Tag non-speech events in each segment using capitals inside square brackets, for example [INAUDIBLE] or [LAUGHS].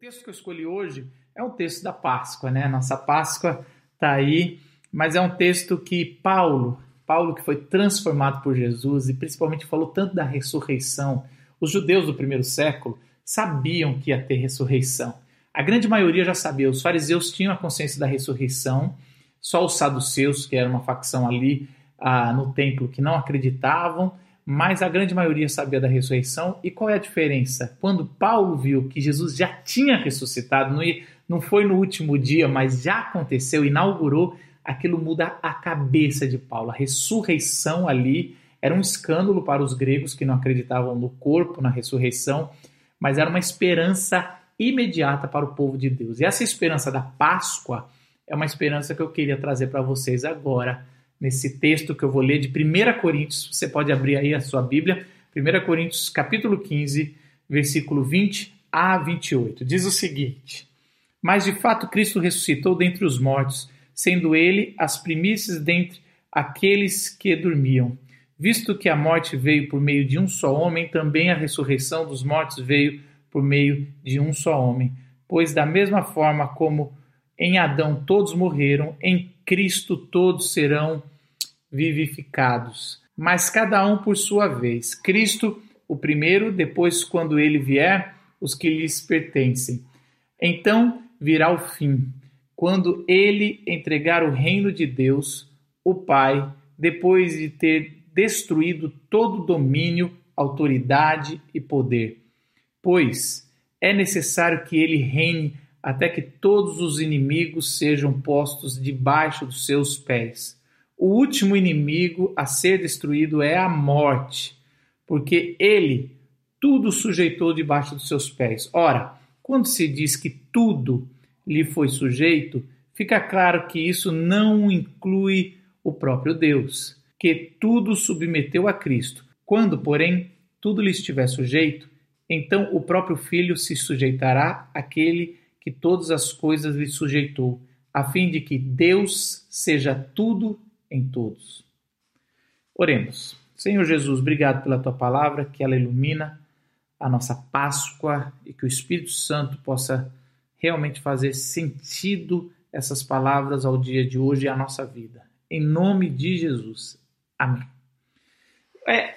texto que eu escolhi hoje é um texto da Páscoa, né? Nossa Páscoa está aí, mas é um texto que Paulo, Paulo que foi transformado por Jesus e principalmente falou tanto da ressurreição. Os judeus do primeiro século sabiam que ia ter ressurreição. A grande maioria já sabia. Os fariseus tinham a consciência da ressurreição. Só os saduceus, que era uma facção ali ah, no templo, que não acreditavam mas a grande maioria sabia da ressurreição. E qual é a diferença? Quando Paulo viu que Jesus já tinha ressuscitado, não foi no último dia, mas já aconteceu, inaugurou, aquilo muda a cabeça de Paulo. A ressurreição ali era um escândalo para os gregos que não acreditavam no corpo, na ressurreição, mas era uma esperança imediata para o povo de Deus. E essa esperança da Páscoa é uma esperança que eu queria trazer para vocês agora nesse texto que eu vou ler de 1 Coríntios. Você pode abrir aí a sua Bíblia, 1 Coríntios, capítulo 15, versículo 20 a 28. Diz o seguinte: Mas de fato Cristo ressuscitou dentre os mortos, sendo ele as primícias dentre aqueles que dormiam. Visto que a morte veio por meio de um só homem, também a ressurreição dos mortos veio por meio de um só homem. Pois da mesma forma como em Adão todos morreram, em Cristo todos serão vivificados, mas cada um por sua vez. Cristo, o primeiro, depois, quando ele vier, os que lhes pertencem. Então virá o fim, quando ele entregar o reino de Deus, o Pai, depois de ter destruído todo domínio, autoridade e poder. Pois é necessário que ele reine até que todos os inimigos sejam postos debaixo dos seus pés. O último inimigo a ser destruído é a morte, porque ele tudo sujeitou debaixo dos seus pés. Ora, quando se diz que tudo lhe foi sujeito, fica claro que isso não inclui o próprio Deus, que tudo submeteu a Cristo. Quando, porém, tudo lhe estiver sujeito, então o próprio Filho se sujeitará àquele que todas as coisas lhe sujeitou, a fim de que Deus seja tudo em todos. Oremos. Senhor Jesus, obrigado pela tua palavra, que ela ilumina a nossa Páscoa e que o Espírito Santo possa realmente fazer sentido essas palavras ao dia de hoje e à nossa vida. Em nome de Jesus. Amém. É,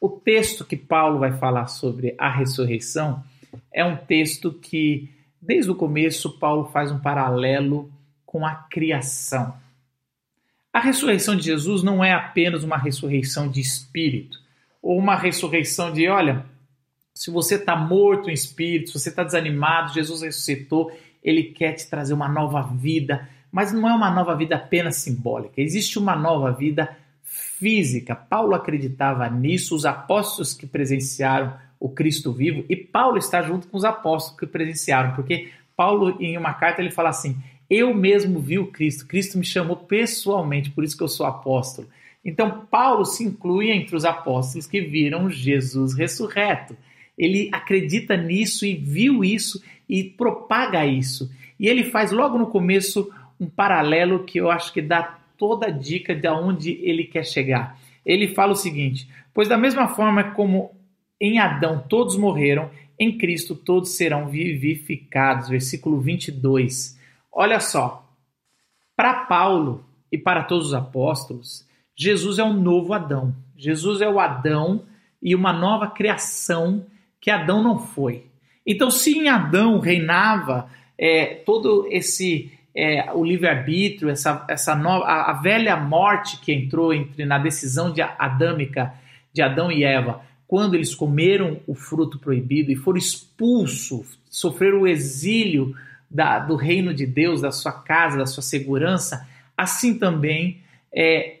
o texto que Paulo vai falar sobre a ressurreição é um texto que, desde o começo, Paulo faz um paralelo com a criação. A ressurreição de Jesus não é apenas uma ressurreição de espírito, ou uma ressurreição de, olha, se você está morto em espírito, se você está desanimado, Jesus ressuscitou, ele quer te trazer uma nova vida, mas não é uma nova vida apenas simbólica, existe uma nova vida física. Paulo acreditava nisso, os apóstolos que presenciaram o Cristo vivo, e Paulo está junto com os apóstolos que presenciaram, porque Paulo, em uma carta, ele fala assim: eu mesmo vi o Cristo, Cristo me chamou pessoalmente, por isso que eu sou apóstolo. Então, Paulo se inclui entre os apóstolos que viram Jesus ressurreto. Ele acredita nisso e viu isso e propaga isso. E ele faz logo no começo um paralelo que eu acho que dá toda a dica de onde ele quer chegar. Ele fala o seguinte: Pois da mesma forma como em Adão todos morreram, em Cristo todos serão vivificados. Versículo 22. Olha só, para Paulo e para todos os apóstolos, Jesus é um novo Adão. Jesus é o Adão e uma nova criação que Adão não foi. Então, se em Adão reinava é, todo esse é, o livre-arbítrio, essa, essa nova, a, a, velha morte que entrou entre na decisão de adâmica de Adão e Eva, quando eles comeram o fruto proibido e foram expulsos, sofreram o exílio da, do reino de Deus, da sua casa, da sua segurança, assim também é,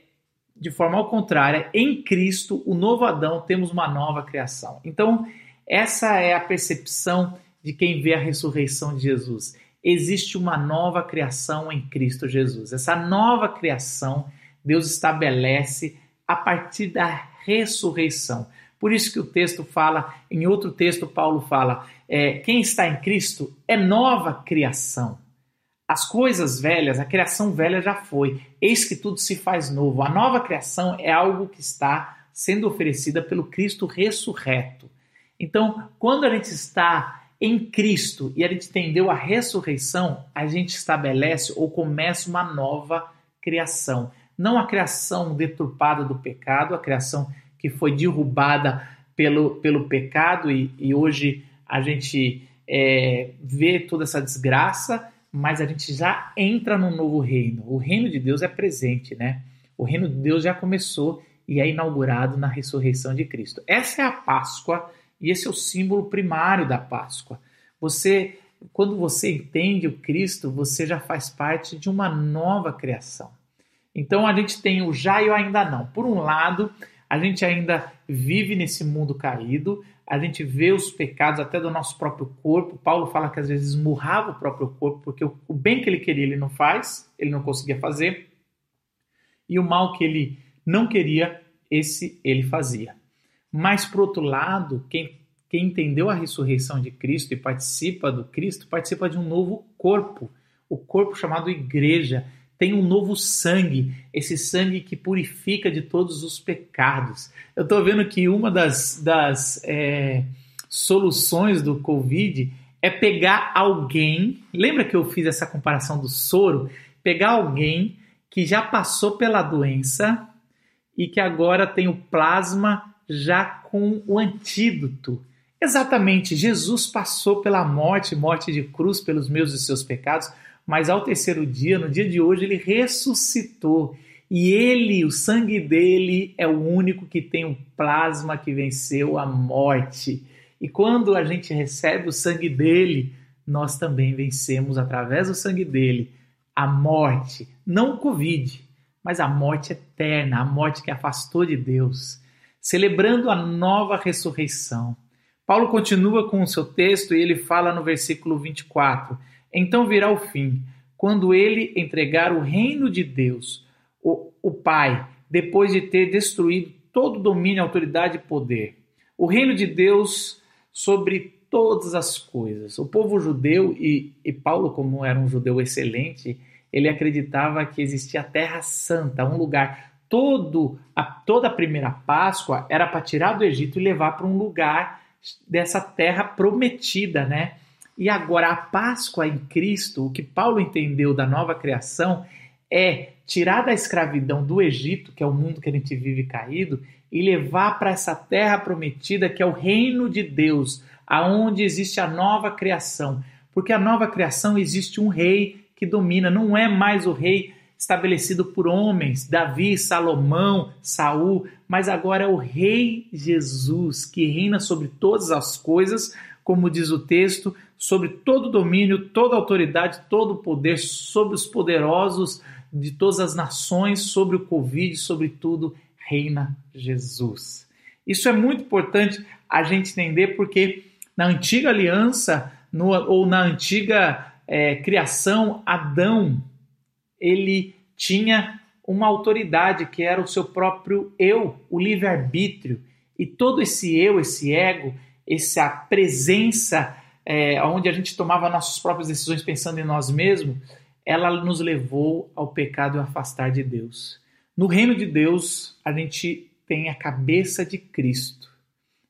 de forma ao contrária, em Cristo, o novo Adão, temos uma nova criação. Então, essa é a percepção de quem vê a ressurreição de Jesus. Existe uma nova criação em Cristo Jesus. Essa nova criação Deus estabelece a partir da ressurreição. Por isso que o texto fala, em outro texto, Paulo fala: é, quem está em Cristo é nova criação. As coisas velhas, a criação velha já foi, eis que tudo se faz novo. A nova criação é algo que está sendo oferecida pelo Cristo ressurreto. Então, quando a gente está em Cristo e a gente entendeu a ressurreição, a gente estabelece ou começa uma nova criação. Não a criação deturpada do pecado, a criação que foi derrubada pelo, pelo pecado e, e hoje a gente é, vê toda essa desgraça, mas a gente já entra num novo reino. O reino de Deus é presente, né? O reino de Deus já começou e é inaugurado na ressurreição de Cristo. Essa é a Páscoa e esse é o símbolo primário da Páscoa. Você, quando você entende o Cristo, você já faz parte de uma nova criação. Então a gente tem o já e o ainda não. Por um lado, a gente ainda vive nesse mundo caído, a gente vê os pecados até do nosso próprio corpo. Paulo fala que às vezes esmurrava o próprio corpo, porque o bem que ele queria ele não faz, ele não conseguia fazer, e o mal que ele não queria, esse ele fazia. Mas, por outro lado, quem, quem entendeu a ressurreição de Cristo e participa do Cristo, participa de um novo corpo, o corpo chamado igreja tem um novo sangue, esse sangue que purifica de todos os pecados. Eu estou vendo que uma das, das é, soluções do Covid é pegar alguém. Lembra que eu fiz essa comparação do soro? Pegar alguém que já passou pela doença e que agora tem o plasma já com o antídoto. Exatamente, Jesus passou pela morte, morte de cruz pelos meus e seus pecados mas ao terceiro dia, no dia de hoje, ele ressuscitou. E ele, o sangue dele, é o único que tem o plasma que venceu a morte. E quando a gente recebe o sangue dele, nós também vencemos através do sangue dele a morte, não o Covid, mas a morte eterna, a morte que afastou de Deus, celebrando a nova ressurreição. Paulo continua com o seu texto e ele fala no versículo 24: então virá o fim, quando ele entregar o reino de Deus, o, o Pai, depois de ter destruído todo domínio, autoridade e poder. O reino de Deus sobre todas as coisas. O povo judeu, e, e Paulo, como era um judeu excelente, ele acreditava que existia a Terra Santa, um lugar. Todo a, toda a primeira Páscoa era para tirar do Egito e levar para um lugar dessa terra prometida, né? E agora a Páscoa em Cristo, o que Paulo entendeu da nova criação é tirar da escravidão do Egito, que é o mundo que a gente vive caído, e levar para essa terra prometida que é o reino de Deus, aonde existe a nova criação. Porque a nova criação existe um rei que domina, não é mais o rei estabelecido por homens, Davi, Salomão, Saul, mas agora é o rei Jesus que reina sobre todas as coisas, como diz o texto, sobre todo domínio, toda autoridade, todo poder, sobre os poderosos de todas as nações, sobre o Covid, sobre tudo, reina Jesus. Isso é muito importante a gente entender porque na antiga aliança no, ou na antiga é, criação, Adão ele tinha uma autoridade que era o seu próprio eu, o livre-arbítrio. E todo esse eu, esse ego, essa presença é, onde a gente tomava nossas próprias decisões pensando em nós mesmos, ela nos levou ao pecado e ao afastar de Deus. No reino de Deus, a gente tem a cabeça de Cristo,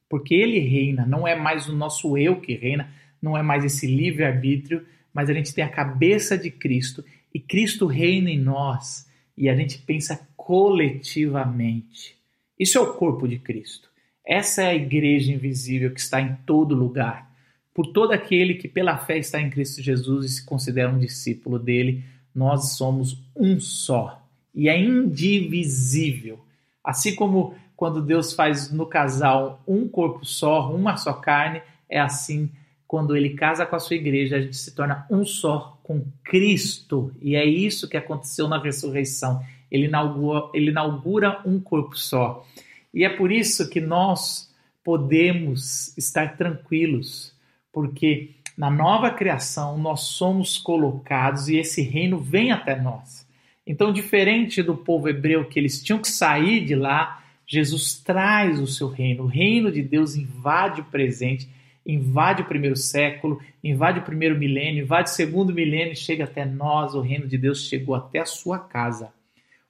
porque Ele reina, não é mais o nosso eu que reina, não é mais esse livre-arbítrio, mas a gente tem a cabeça de Cristo e Cristo reina em nós e a gente pensa coletivamente. Isso é o corpo de Cristo. Essa é a igreja invisível que está em todo lugar por todo aquele que pela fé está em Cristo Jesus e se considera um discípulo dele, nós somos um só e é indivisível. Assim como quando Deus faz no casal um corpo só, uma só carne, é assim quando ele casa com a sua igreja, a gente se torna um só com Cristo. E é isso que aconteceu na ressurreição. Ele inaugura, ele inaugura um corpo só. E é por isso que nós podemos estar tranquilos porque na nova criação nós somos colocados e esse reino vem até nós. Então, diferente do povo hebreu que eles tinham que sair de lá, Jesus traz o seu reino. O reino de Deus invade o presente, invade o primeiro século, invade o primeiro milênio, invade o segundo milênio chega até nós. O reino de Deus chegou até a sua casa.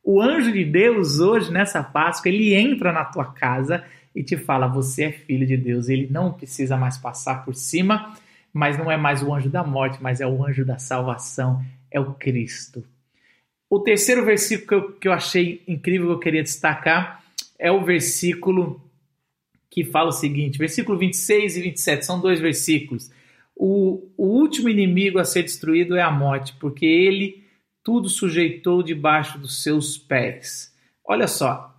O anjo de Deus, hoje, nessa Páscoa, ele entra na tua casa e te fala: você é filho de Deus. Ele não precisa mais passar por cima mas não é mais o anjo da morte, mas é o anjo da salvação, é o Cristo. O terceiro versículo que eu, que eu achei incrível que eu queria destacar é o versículo que fala o seguinte, versículo 26 e 27, são dois versículos. O, o último inimigo a ser destruído é a morte, porque ele tudo sujeitou debaixo dos seus pés. Olha só,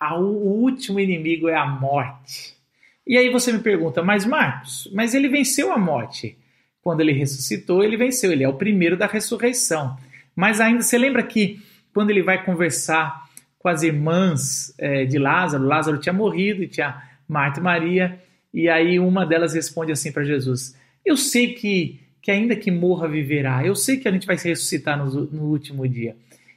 a, o último inimigo é a morte. E aí você me pergunta, mas Marcos, mas ele venceu a morte. Quando ele ressuscitou, ele venceu, ele é o primeiro da ressurreição. Mas ainda, você lembra que quando ele vai conversar com as irmãs é, de Lázaro, Lázaro tinha morrido e tinha Marta e Maria, e aí uma delas responde assim para Jesus: Eu sei que, que ainda que morra, viverá, eu sei que a gente vai se ressuscitar no, no último dia.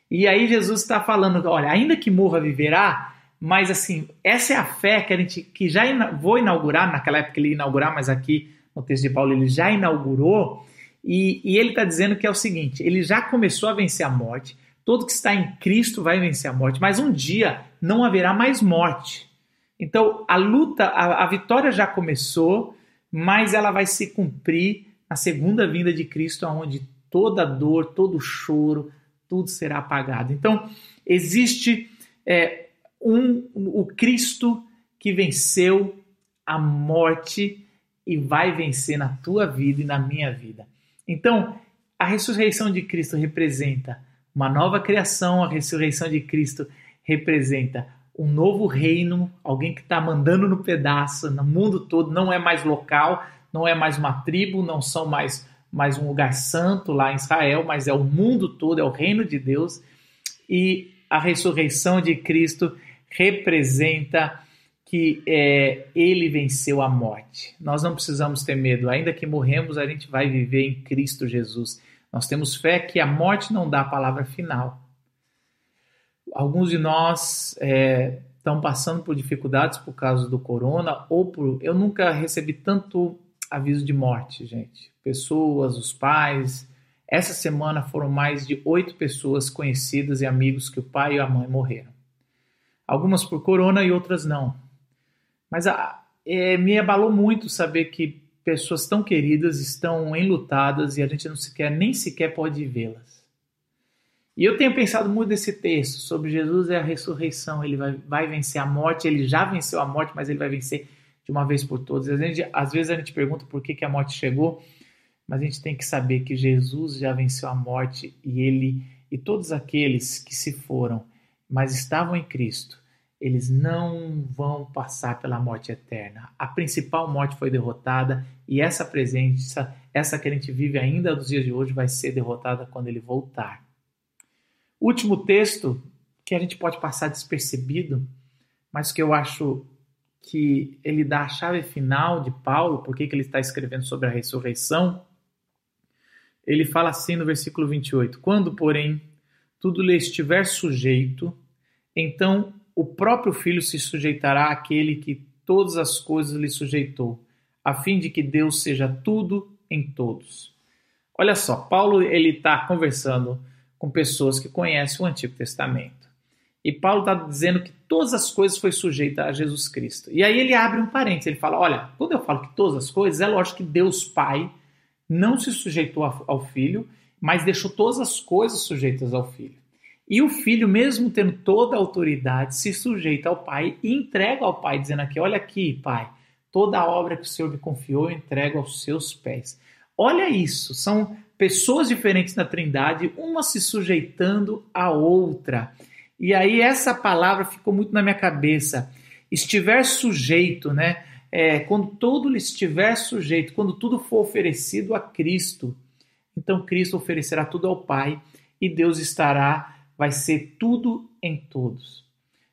E aí Jesus está falando: Olha, ainda que morra, viverá, mas assim, essa é a fé que a gente que já ina vou inaugurar, naquela época ele ia inaugurar, mas aqui no texto de Paulo ele já inaugurou, e, e ele está dizendo que é o seguinte: ele já começou a vencer a morte, todo que está em Cristo vai vencer a morte, mas um dia não haverá mais morte. Então a luta, a, a vitória já começou, mas ela vai se cumprir na segunda vinda de Cristo, onde toda dor, todo choro, tudo será apagado. Então existe é, um, o Cristo que venceu a morte e vai vencer na tua vida e na minha vida. Então, a ressurreição de Cristo representa uma nova criação, a ressurreição de Cristo representa um novo reino, alguém que está mandando no pedaço, no mundo todo, não é mais local, não é mais uma tribo, não são mais, mais um lugar santo lá em Israel, mas é o mundo todo, é o reino de Deus. E a ressurreição de Cristo representa que é, ele venceu a morte. Nós não precisamos ter medo, ainda que morremos, a gente vai viver em Cristo Jesus. Nós temos fé que a morte não dá a palavra final. Alguns de nós é, estão passando por dificuldades por causa do corona ou por. Eu nunca recebi tanto aviso de morte, gente. Pessoas, os pais. Essa semana foram mais de oito pessoas conhecidas e amigos que o pai e a mãe morreram algumas por corona e outras não. Mas a, é, me abalou muito saber que pessoas tão queridas estão enlutadas e a gente não sequer, nem sequer pode vê-las. E eu tenho pensado muito nesse texto sobre Jesus é a ressurreição, ele vai, vai vencer a morte, ele já venceu a morte, mas ele vai vencer de uma vez por todas. Às vezes, às vezes a gente pergunta por que, que a morte chegou, mas a gente tem que saber que Jesus já venceu a morte e ele e todos aqueles que se foram mas estavam em Cristo, eles não vão passar pela morte eterna. A principal morte foi derrotada e essa presença, essa que a gente vive ainda nos dias de hoje, vai ser derrotada quando ele voltar. Último texto que a gente pode passar despercebido, mas que eu acho que ele dá a chave final de Paulo, porque que ele está escrevendo sobre a ressurreição. Ele fala assim no versículo 28: Quando, porém, tudo lhe estiver sujeito, então o próprio Filho se sujeitará àquele que todas as coisas lhe sujeitou, a fim de que Deus seja tudo em todos. Olha só, Paulo ele está conversando com pessoas que conhecem o Antigo Testamento. E Paulo está dizendo que todas as coisas foi sujeita a Jesus Cristo. E aí ele abre um parênteses, ele fala, olha, quando eu falo que todas as coisas, é lógico que Deus Pai não se sujeitou ao Filho, mas deixou todas as coisas sujeitas ao Filho. E o filho, mesmo tendo toda a autoridade, se sujeita ao pai e entrega ao pai, dizendo aqui: Olha aqui, pai, toda a obra que o Senhor me confiou eu entrego aos seus pés. Olha isso, são pessoas diferentes na Trindade, uma se sujeitando à outra. E aí essa palavra ficou muito na minha cabeça. Estiver sujeito, né? É, quando todo lhe estiver sujeito, quando tudo for oferecido a Cristo, então Cristo oferecerá tudo ao Pai e Deus estará vai ser tudo em todos.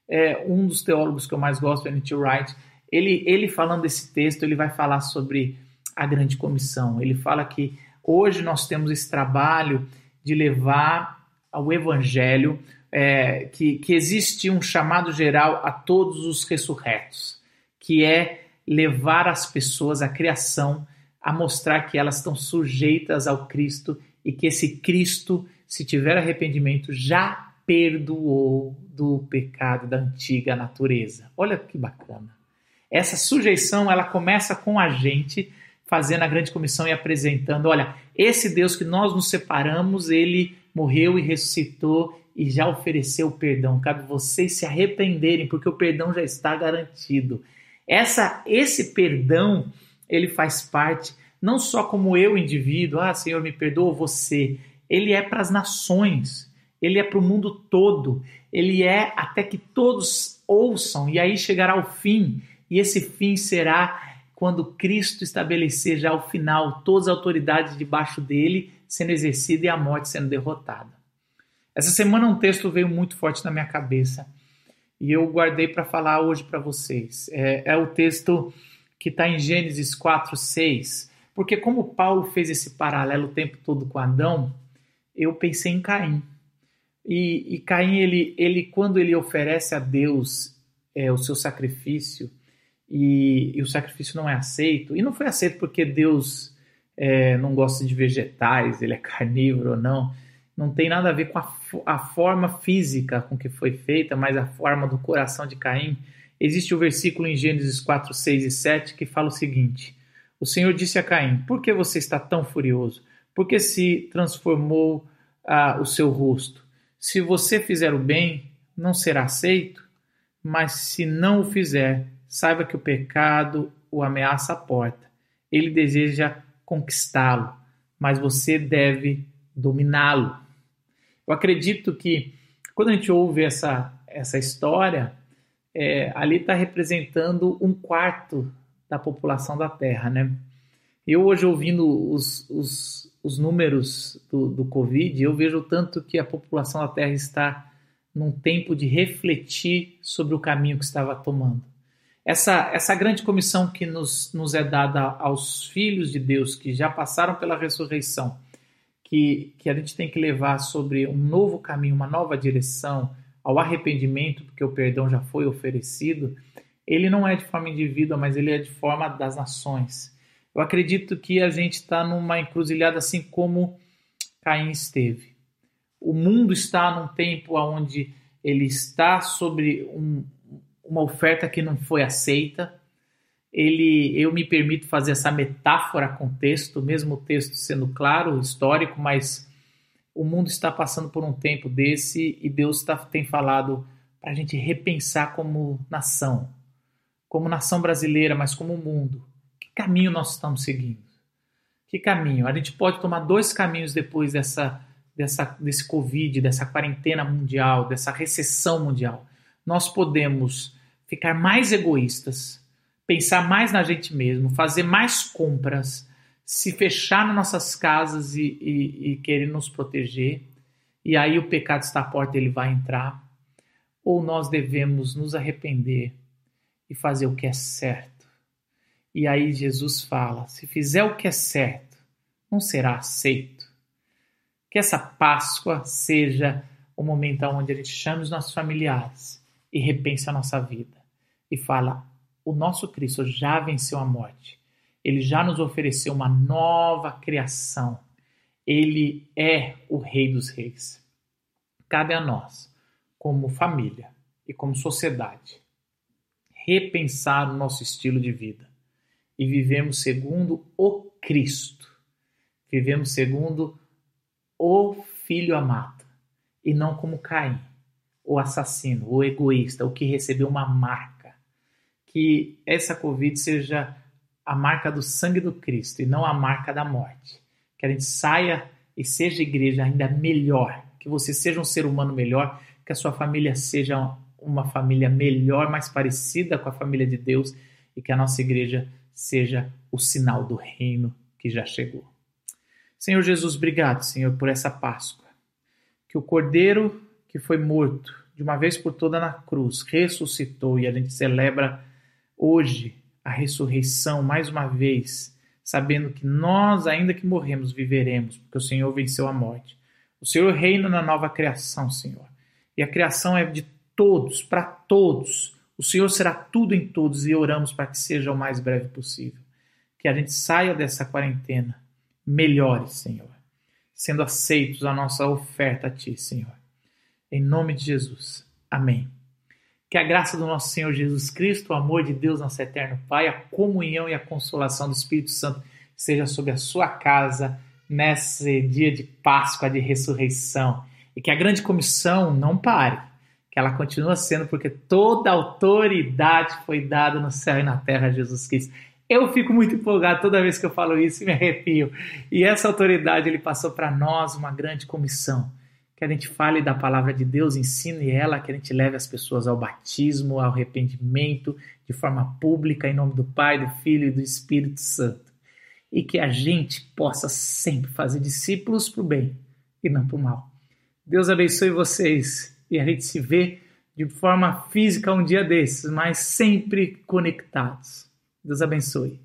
É, um dos teólogos que eu mais gosto, N.T. Wright, ele, ele falando desse texto, ele vai falar sobre a grande comissão. Ele fala que hoje nós temos esse trabalho de levar ao evangelho, é, que, que existe um chamado geral a todos os ressurretos, que é levar as pessoas, a criação, a mostrar que elas estão sujeitas ao Cristo e que esse Cristo se tiver arrependimento, já perdoou do pecado da antiga natureza. Olha que bacana. Essa sujeição, ela começa com a gente fazendo a grande comissão e apresentando: olha, esse Deus que nós nos separamos, ele morreu e ressuscitou e já ofereceu perdão. Cabe vocês se arrependerem, porque o perdão já está garantido. Essa, esse perdão, ele faz parte não só como eu, indivíduo, ah, Senhor, me perdoa você. Ele é para as nações, ele é para o mundo todo, ele é até que todos ouçam, e aí chegará o fim, e esse fim será quando Cristo estabelecer já o final, todas as autoridades debaixo dele sendo exercida e a morte sendo derrotada. Essa semana um texto veio muito forte na minha cabeça e eu guardei para falar hoje para vocês. É, é, o texto que está em Gênesis 4, 6. Porque como Paulo fez esse paralelo o tempo todo com Adão, eu pensei em Caim. E, e Caim, ele, ele, quando ele oferece a Deus é, o seu sacrifício, e, e, o sacrifício não é aceito, e não foi aceito porque Deus é, não gosta de vegetais, ele é [LAUGHS] carnívoro ou não, não tem nada a ver com a, a forma física com que foi feita, mas a forma do coração de Caim. Existe o versículo em Gênesis 4, 6 e 7 que fala o seguinte: O Senhor disse a Caim: Por que você está tão furioso? Por que se transformou ah, o seu rosto? Se você fizer o bem, não será aceito, mas se não o fizer, saiba que o pecado o ameaça à porta. Ele deseja conquistá-lo, mas você deve dominá-lo. Eu acredito que quando a gente ouve essa, essa história, é, ali está representando um quarto da população da Terra, né? Eu hoje ouvindo os, os, os números do, do Covid, eu vejo tanto que a população da Terra está num tempo de refletir sobre o caminho que estava tomando. Essa, essa grande comissão que nos, nos é dada aos filhos de Deus que já passaram pela ressurreição, que, que a gente tem que levar sobre um novo caminho, uma nova direção, ao arrependimento, porque o perdão já foi oferecido, ele não é de forma indivídua, mas ele é de forma das nações. Eu acredito que a gente está numa encruzilhada assim como Caim esteve. O mundo está num tempo onde ele está sobre um, uma oferta que não foi aceita, ele, eu me permito fazer essa metáfora com o texto, mesmo o texto sendo claro, histórico, mas o mundo está passando por um tempo desse e Deus tá, tem falado para a gente repensar como nação, como nação brasileira, mas como mundo. Que caminho nós estamos seguindo? Que caminho? A gente pode tomar dois caminhos depois dessa, dessa, desse Covid, dessa quarentena mundial, dessa recessão mundial. Nós podemos ficar mais egoístas pensar mais na gente mesmo, fazer mais compras, se fechar nas nossas casas e, e, e querer nos proteger, e aí o pecado está à porta, ele vai entrar, ou nós devemos nos arrepender e fazer o que é certo. E aí Jesus fala: se fizer o que é certo, não será aceito. Que essa Páscoa seja o momento onde a gente chame os nossos familiares e repense a nossa vida e fala: o nosso Cristo já venceu a morte. Ele já nos ofereceu uma nova criação. Ele é o Rei dos Reis. Cabe a nós, como família e como sociedade, repensar o nosso estilo de vida e vivemos segundo o Cristo. Vivemos segundo o Filho amado e não como Caim, o assassino, o egoísta, o que recebeu uma marca que essa Covid seja a marca do sangue do Cristo e não a marca da morte. Que a gente saia e seja igreja ainda melhor, que você seja um ser humano melhor, que a sua família seja uma família melhor, mais parecida com a família de Deus e que a nossa igreja seja o sinal do reino que já chegou. Senhor Jesus, obrigado, Senhor, por essa Páscoa. Que o Cordeiro que foi morto de uma vez por toda na cruz ressuscitou e a gente celebra hoje a ressurreição mais uma vez, sabendo que nós, ainda que morremos, viveremos, porque o Senhor venceu a morte. O Senhor reina na nova criação, Senhor. E a criação é de todos, para todos. O Senhor será tudo em todos e oramos para que seja o mais breve possível. Que a gente saia dessa quarentena melhores, Senhor, sendo aceitos a nossa oferta a Ti, Senhor. Em nome de Jesus. Amém. Que a graça do nosso Senhor Jesus Cristo, o amor de Deus, nosso eterno Pai, a comunhão e a consolação do Espírito Santo seja sobre a sua casa nesse dia de Páscoa, de ressurreição. E que a grande comissão não pare, que ela continua sendo, porque toda autoridade foi dada no céu e na terra a Jesus Cristo. Eu fico muito empolgado toda vez que eu falo isso e me arrepio. E essa autoridade ele passou para nós uma grande comissão. Que a gente fale da palavra de Deus, ensine ela, que a gente leve as pessoas ao batismo, ao arrependimento, de forma pública, em nome do Pai, do Filho e do Espírito Santo. E que a gente possa sempre fazer discípulos para o bem e não para o mal. Deus abençoe vocês e a gente se vê de forma física um dia desses, mas sempre conectados. Deus abençoe.